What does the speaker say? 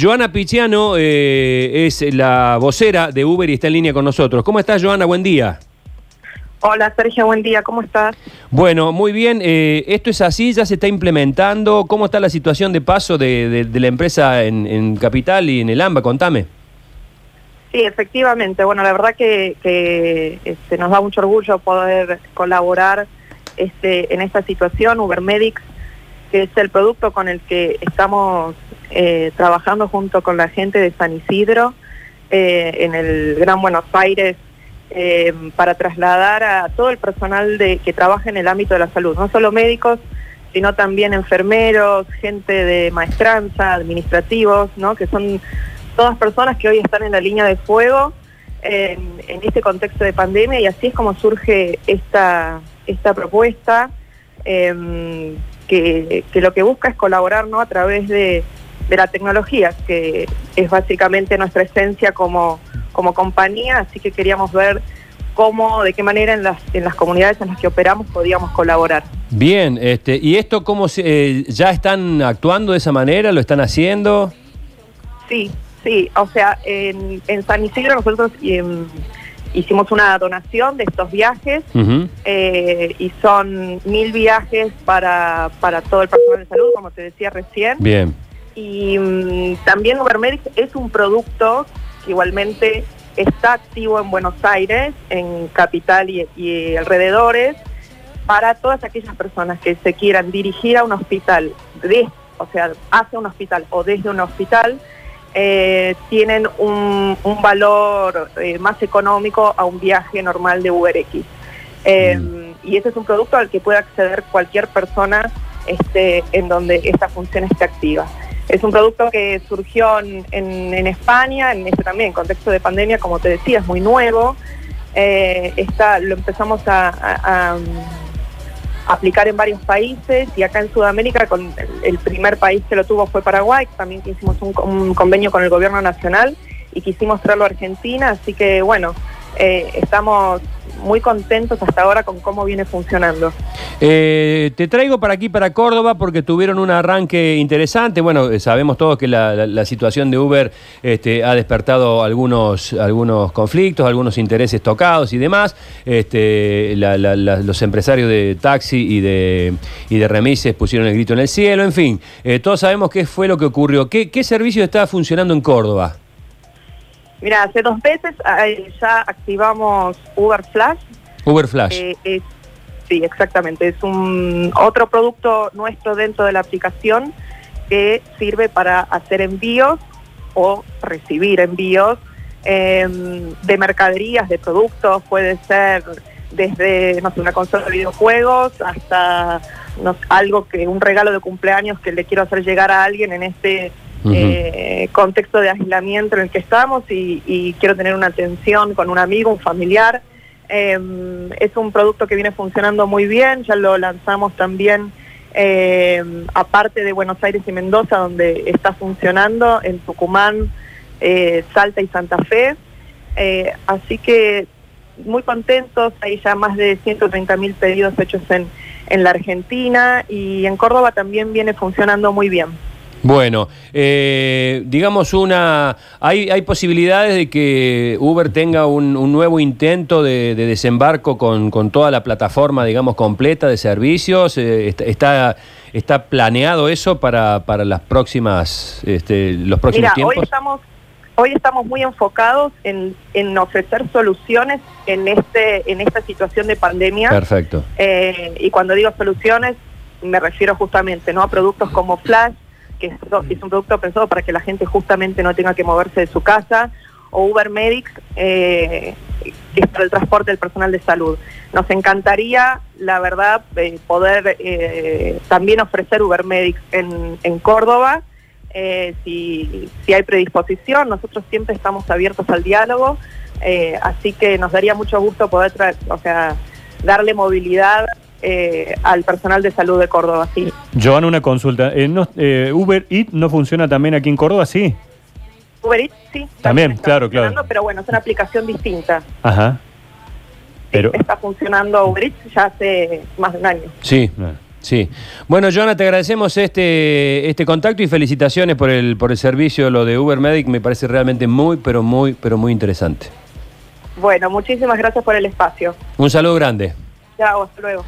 Joana Pichiano eh, es la vocera de Uber y está en línea con nosotros. ¿Cómo estás, Joana? Buen día. Hola Sergio, buen día, ¿cómo estás? Bueno, muy bien. Eh, ¿Esto es así? ¿Ya se está implementando? ¿Cómo está la situación de paso de, la empresa en, Capital y en el AMBA? Contame. Sí, efectivamente. Bueno, la verdad que, este, nos da mucho orgullo poder colaborar este, en esta situación. Ubermedics, que es el producto con el que estamos eh, trabajando junto con la gente de San Isidro eh, en el Gran Buenos Aires eh, para trasladar a todo el personal de, que trabaja en el ámbito de la salud, no solo médicos, sino también enfermeros, gente de maestranza, administrativos, ¿no? que son todas personas que hoy están en la línea de fuego en, este contexto de pandemia y así es como surge esta, esta propuesta que, lo que busca es colaborar ¿no? a través de, de la tecnología, que es básicamente nuestra esencia como como compañía, así que queríamos ver cómo, de qué manera en las, en las comunidades en las que operamos podíamos colaborar. Bien, este, ¿y esto cómo se, eh, ya están actuando de esa manera? ¿Lo están haciendo? Sí, sí, o sea, en, San Isidro nosotros hicimos una donación de estos viajes eh, y son mil viajes para, para todo el personal de salud, como te decía recién. Bien. Y mm, también Ubermedics es un producto igualmente está activo en Buenos Aires, en Capital y, alrededores, para todas aquellas personas que se quieran dirigir a un hospital, de, o sea, hacia un hospital o desde un hospital, eh, tienen un, valor eh, más económico a un viaje normal de UberX. Eh, mm. Y ese es un producto al que puede acceder cualquier persona este, en donde esta función esté activa. Es un producto que surgió en, España, en este también contexto de pandemia, como te decía, es muy nuevo. Eh, lo empezamos a, aplicar en varios países y acá en Sudamérica con el, primer país que lo tuvo fue Paraguay, también hicimos un, un convenio con el gobierno nacional y quisimos traerlo a Argentina, así que bueno, eh, estamos muy contentos hasta ahora con cómo viene funcionando. Eh, te traigo para aquí, para Córdoba, porque tuvieron un arranque interesante. Bueno, eh, sabemos todos que la, situación de Uber este, ha despertado algunos, algunos conflictos, algunos intereses tocados y demás. Este, los empresarios de taxi y de, y de remises pusieron el grito en el cielo. En fin, todos sabemos qué fue lo que ocurrió. ¿Qué, qué servicio está funcionando en Córdoba? Mira, hace dos veces ya activamos Uber Flash. Uber Flash. Eh, sí, exactamente. Es un otro producto nuestro dentro de la aplicación que sirve para hacer envíos o recibir envíos em, de mercaderías, de productos. Puede ser desde no sé, una consola de videojuegos hasta algo que un regalo de cumpleaños que le quiero hacer llegar a alguien en este eh, contexto de aislamiento en el que estamos y, quiero tener una atención con un amigo, un familiar. Em, es un producto que viene funcionando muy bien, ya lo lanzamos también em, aparte de Buenos Aires y Mendoza, donde está funcionando, en Tucumán, eh, Salta y Santa Fe. Eh, así que muy contentos, hay ya más de 130 mil pedidos hechos en, en la Argentina y en Córdoba también viene funcionando muy bien. Bueno, eh, digamos una, hay, hay posibilidades de que Uber tenga un, nuevo intento de, desembarco con, toda la plataforma, digamos, completa de servicios. Eh, está, está, planeado eso para, para las próximas, este, los próximos tiempos. Hoy estamos, hoy estamos muy enfocados en, en, ofrecer soluciones en este, en esta situación de pandemia. Perfecto. Eh, y cuando digo soluciones me refiero justamente ¿no? a productos como Flash que es, un producto pensado para que la gente justamente no tenga que moverse de su casa, o Uber Medics, eh, que es para el transporte del personal de salud. Nos encantaría, la verdad, eh, poder eh, también ofrecer Uber Medics en, Córdoba, si, si hay predisposición, nosotros siempre estamos abiertos al diálogo, así que nos daría mucho gusto poder o sea, darle movilidad eh, al personal de salud de Córdoba, sí. Joan, una consulta. Eh, eh, ¿Uber Eats no funciona también aquí en Córdoba, sí? Uber Eats, sí. También, claro, claro. Pero bueno, es una aplicación distinta. Ajá. Pero... está funcionando Uber Eats ya hace más de un año. Sí. Sí. Bueno, Joana, te agradecemos este, este contacto y felicitaciones por el, por el servicio, lo de Uber Medic, me parece realmente muy, pero muy, pero muy interesante. Bueno, muchísimas gracias por el espacio. Un saludo grande. Chao, hasta luego.